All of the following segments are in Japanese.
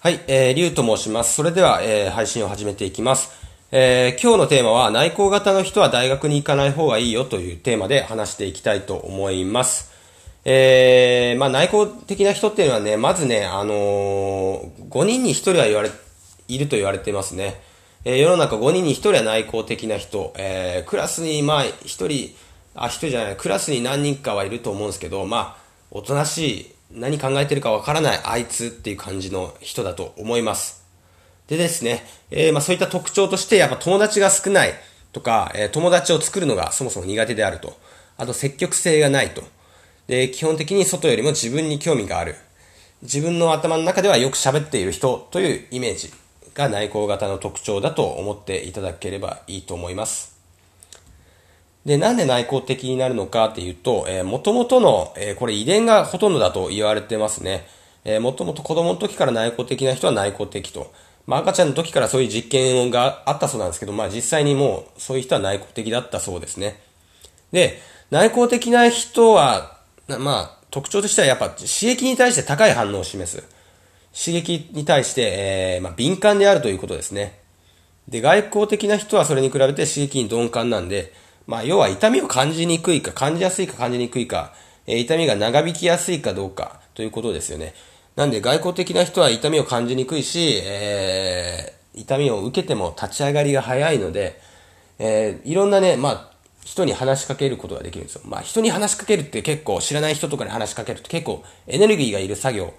はい、えー、リュウと申します。それでは、えー、配信を始めていきます。えー、今日のテーマは、内向型の人は大学に行かない方がいいよというテーマで話していきたいと思います。えー、まあ内向的な人っていうのはね、まずね、あのー、5人に1人は言われ、いると言われていますね。えー、世の中5人に1人は内向的な人、えー、クラスにまあ1人、あ、1人じゃない、クラスに何人かはいると思うんですけど、まあ、おとなしい、何考えてるかわからないあいつっていう感じの人だと思います。でですね、えー、まあそういった特徴として、やっぱ友達が少ないとか、えー、友達を作るのがそもそも苦手であると。あと積極性がないと。で、基本的に外よりも自分に興味がある。自分の頭の中ではよく喋っている人というイメージが内向型の特徴だと思っていただければいいと思います。で、なんで内向的になるのかっていうと、えー、元々の、えー、これ遺伝がほとんどだと言われてますね。えー、もともと子供の時から内向的な人は内向的と。まあ赤ちゃんの時からそういう実験があったそうなんですけど、まあ実際にもうそういう人は内向的だったそうですね。で、内向的な人は、まあ特徴としてはやっぱ刺激に対して高い反応を示す。刺激に対して、えー、まあ敏感であるということですね。で、外交的な人はそれに比べて刺激に鈍感なんで、まあ、要は痛みを感じにくいか、感じやすいか感じにくいか、えー、痛みが長引きやすいかどうかということですよね。なんで外交的な人は痛みを感じにくいし、えー、痛みを受けても立ち上がりが早いので、えー、いろんなね、まあ、人に話しかけることができるんですよ。まあ、人に話しかけるって結構、知らない人とかに話しかけるって結構エネルギーがいる作業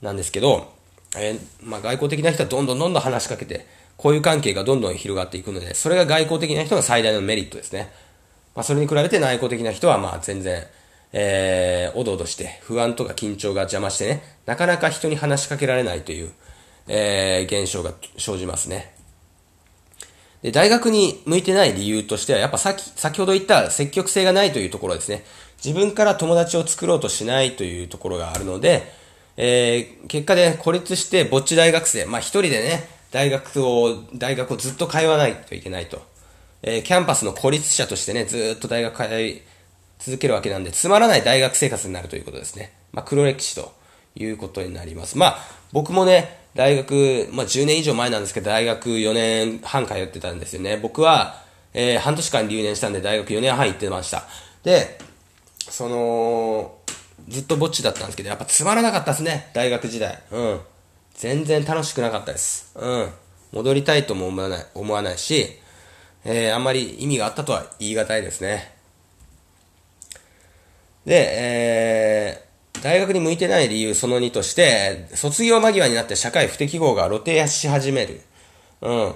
なんですけど、えー、まあ、外交的な人はどんどんどんどん話しかけて、こういう関係がどんどん広がっていくので、それが外交的な人の最大のメリットですね。まあ、それに比べて内向的な人は、まあ、全然、えー、おどおどして、不安とか緊張が邪魔してね、なかなか人に話しかけられないという、えー、現象が生じますね。で、大学に向いてない理由としては、やっぱさっき、先ほど言った積極性がないというところですね。自分から友達を作ろうとしないというところがあるので、えー、結果で孤立してぼっち大学生、まあ一人でね、大学を、大学をずっと通わないといけないと。えー、キャンパスの孤立者としてね、ずっと大学通い続けるわけなんで、つまらない大学生活になるということですね。まあ、黒歴史ということになります。まあ、僕もね、大学、まあ、10年以上前なんですけど、大学4年半通ってたんですよね。僕は、えー、半年間留年したんで、大学4年半行ってました。で、その、ずっとぼっちだったんですけど、やっぱつまらなかったですね、大学時代。うん。全然楽しくなかったです。うん。戻りたいとも思わない、思わないし、えー、あんまり意味があったとは言い難いですね。で、えー、大学に向いてない理由その2として、卒業間際になって社会不適合が露呈し始める。うん。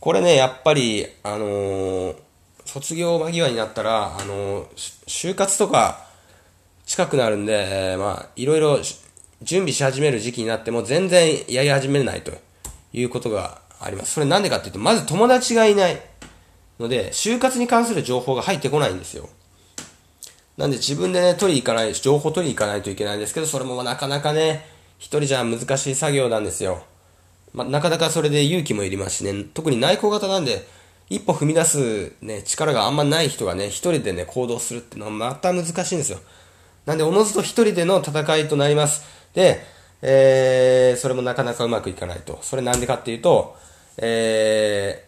これね、やっぱり、あのー、卒業間際になったら、あのー、就活とか近くなるんで、まあ、いろいろ準備し始める時期になっても全然やり始めないということがあります。それなんでかっていうと、まず友達がいない。ので、就活に関する情報が入ってこないんですよ。なんで自分でね、取り行かない、情報取り行かないといけないんですけど、それもなかなかね、一人じゃ難しい作業なんですよ。まなかなかそれで勇気もいりますしね、特に内向型なんで、一歩踏み出すね、力があんまない人がね、一人でね、行動するっていうのはまた難しいんですよ。なんで、おのずと一人での戦いとなります。で、えー、それもなかなかうまくいかないと。それなんでかっていうと、え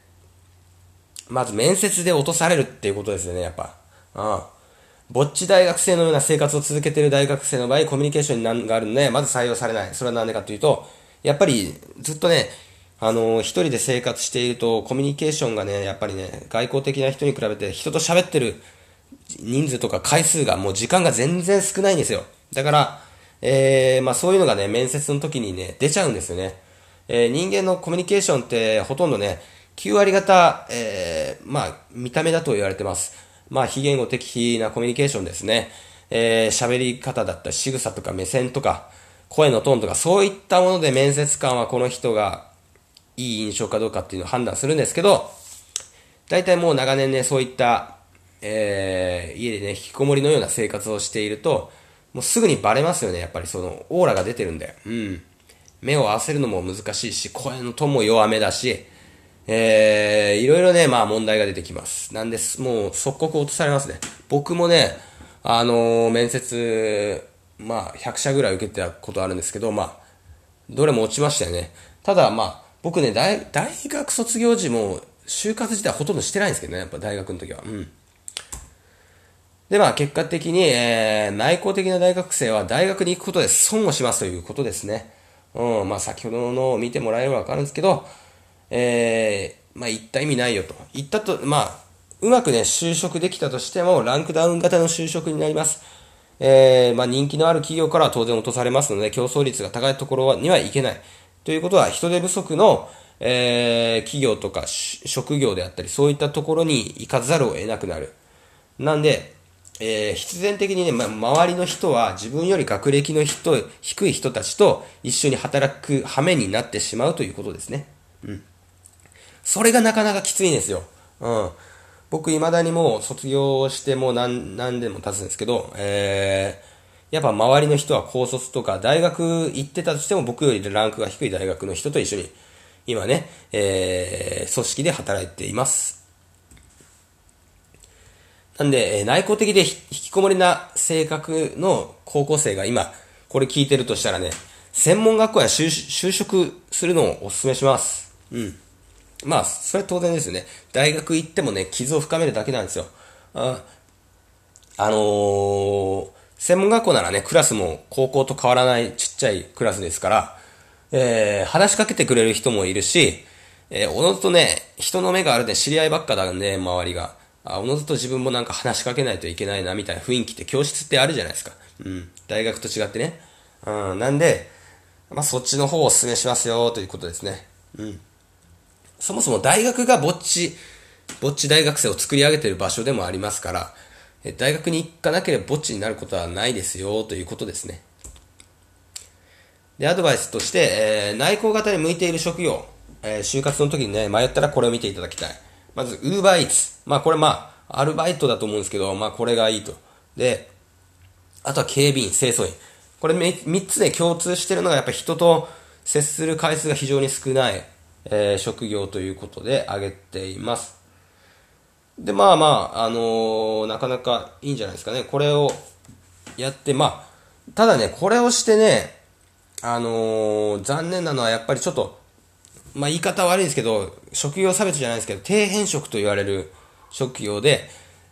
ー、まず面接で落とされるっていうことですよね、やっぱ。うん。ぼっち大学生のような生活を続けている大学生の場合、コミュニケーションがあるので、まず採用されない。それはなんでかというと、やっぱりずっとね、あのー、一人で生活していると、コミュニケーションがね、やっぱりね、外交的な人に比べて、人と喋ってる人数とか回数が、もう時間が全然少ないんですよ。だから、えー、まあそういうのがね、面接の時にね、出ちゃうんですよね。えー、人間のコミュニケーションって、ほとんどね、9割方、えー、まあ、見た目だと言われてます。まあ、非言語的なコミュニケーションですね。えー、喋り方だったり、仕草とか目線とか、声のトーンとか、そういったもので面接官はこの人がいい印象かどうかっていうのを判断するんですけど、大体もう長年ね、そういった、えー、家でね、引きこもりのような生活をしていると、もうすぐにバレますよね、やっぱりその、オーラが出てるんで。うん。目を合わせるのも難しいし、声のトも弱めだし、えー、いろいろね、まあ問題が出てきます。なんです、もう即刻落とされますね。僕もね、あのー、面接、まあ100社ぐらい受けてたことあるんですけど、まあ、どれも落ちましたよね。ただ、まあ、僕ね、大、大学卒業時も、就活自体ほとんどしてないんですけどね、やっぱ大学の時は。うん。で、まあ、結果的に、えー、内向的な大学生は大学に行くことで損をしますということですね。うん、まあ、先ほどのを見てもらえればわかるんですけど、えー、まあ、行った意味ないよと。行ったと、まあ、うまくね、就職できたとしても、ランクダウン型の就職になります。えー、まあ、人気のある企業からは当然落とされますので、競争率が高いところにはいけない。ということは、人手不足の、えー、企業とか職業であったり、そういったところに行かざるを得なくなる。なんで、えー、必然的にね、ま、周りの人は自分より学歴の人、低い人たちと一緒に働く羽目になってしまうということですね。うん。それがなかなかきついんですよ。うん。僕、未だにもう卒業してもう何、何年も経つんですけど、えー、やっぱ周りの人は高卒とか、大学行ってたとしても僕よりランクが低い大学の人と一緒に、今ね、えー、組織で働いています。なんで、内向的で引きこもりな性格の高校生が今、これ聞いてるとしたらね、専門学校や就職するのをお勧めします。うん。まあ、それは当然ですよね。大学行ってもね、傷を深めるだけなんですよ。あ、あのー、専門学校ならね、クラスも高校と変わらないちっちゃいクラスですから、えー、話しかけてくれる人もいるし、えー、おのずとね、人の目があるで知り合いばっかだんで、周りが。あ、おのずと自分もなんか話しかけないといけないな、みたいな雰囲気って教室ってあるじゃないですか。うん。大学と違ってね。うん。なんで、まあ、そっちの方をお勧めしますよ、ということですね。うん。そもそも大学がぼっち、ぼっち大学生を作り上げてる場所でもありますから、え大学に行かなければぼっちになることはないですよ、ということですね。で、アドバイスとして、えー、内向型に向いている職業、えー、就活の時にね、迷ったらこれを見ていただきたい。まず、ウーバーイーツ。まあ、これまあ、アルバイトだと思うんですけど、まあ、これがいいと。で、あとは警備員、清掃員。これ3つで共通してるのが、やっぱ人と接する回数が非常に少ない。えー、職業ということで挙げています。で、まあまあ、あのー、なかなかいいんじゃないですかね。これをやって、まあ、ただね、これをしてね、あのー、残念なのはやっぱりちょっと、まあ言い方悪いですけど、職業差別じゃないですけど、底辺職と言われる職業で、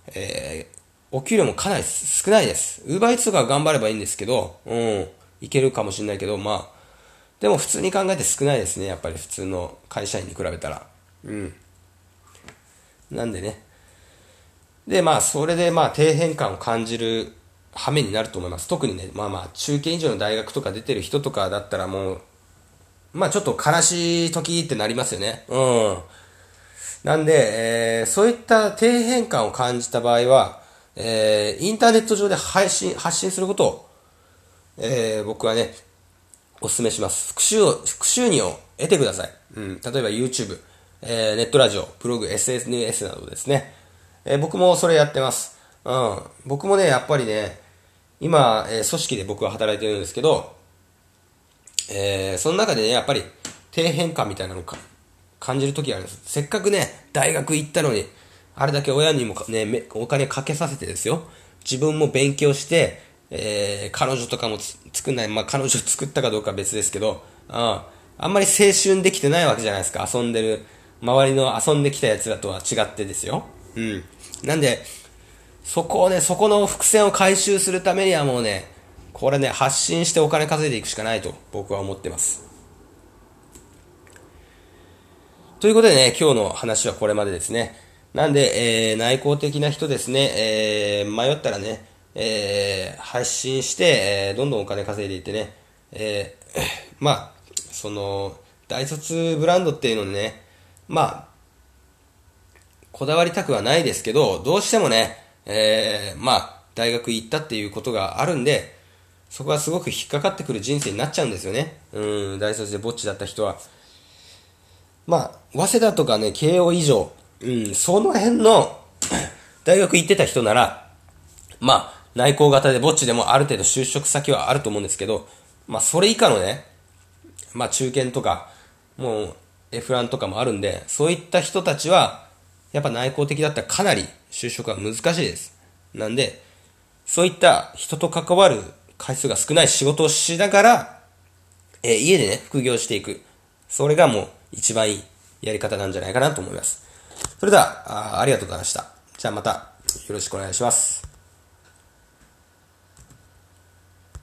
えー、お給料もかなり少ないです。ウーバーイーツとか頑張ればいいんですけど、うん、いけるかもしれないけど、まあ、でも普通に考えて少ないですね、やっぱり普通の会社員に比べたら。うん。なんでね。で、まあ、それでまあ、底辺感を感じる羽目になると思います。特にね、まあまあ、中堅以上の大学とか出てる人とかだったらもう、まあちょっと悲しい時ってなりますよね。うん。なんで、えー、そういった底辺感を感じた場合は、えー、インターネット上で配信、発信することを、えー、僕はね、お勧めします。復習を、復習にを得てください。うん。例えば YouTube、えー、ネットラジオ、ブログ、SNS などですね。えー、僕もそれやってます。うん。僕もね、やっぱりね、今、えー、組織で僕は働いてるんですけど、えー、その中でね、やっぱり、底辺感みたいなのか、感じる時があるんです。せっかくね、大学行ったのに、あれだけ親にもね、お金かけさせてですよ。自分も勉強して、えー、彼女とかも作んない、まあ、彼女作ったかどうかは別ですけど、ああんまり青春できてないわけじゃないですか、遊んでる、周りの遊んできた奴らとは違ってですよ。うん。なんで、そこをね、そこの伏線を回収するためにはもうね、これね、発信してお金稼いでいくしかないと僕は思ってます。ということでね、今日の話はこれまでですね。なんで、えー、内向的な人ですね、えー、迷ったらね、えー、発信して、えー、どんどんお金稼いでいってね、えー、まあ、その、大卒ブランドっていうのにね、まあ、こだわりたくはないですけど、どうしてもね、えー、まあ、大学行ったっていうことがあるんで、そこはすごく引っかかってくる人生になっちゃうんですよね。うん、大卒でぼっちだった人は。まあ、早稲田とかね、慶応以上、うん、その辺の 大学行ってた人なら、まあ、内向型でぼっちでもある程度就職先はあると思うんですけど、まあそれ以下のね、まあ中堅とか、もう F ランとかもあるんで、そういった人たちは、やっぱ内向的だったらかなり就職は難しいです。なんで、そういった人と関わる回数が少ない仕事をしながら、えー、家でね、副業していく。それがもう一番いいやり方なんじゃないかなと思います。それでは、あありがとうございました。じゃあまたよろしくお願いします。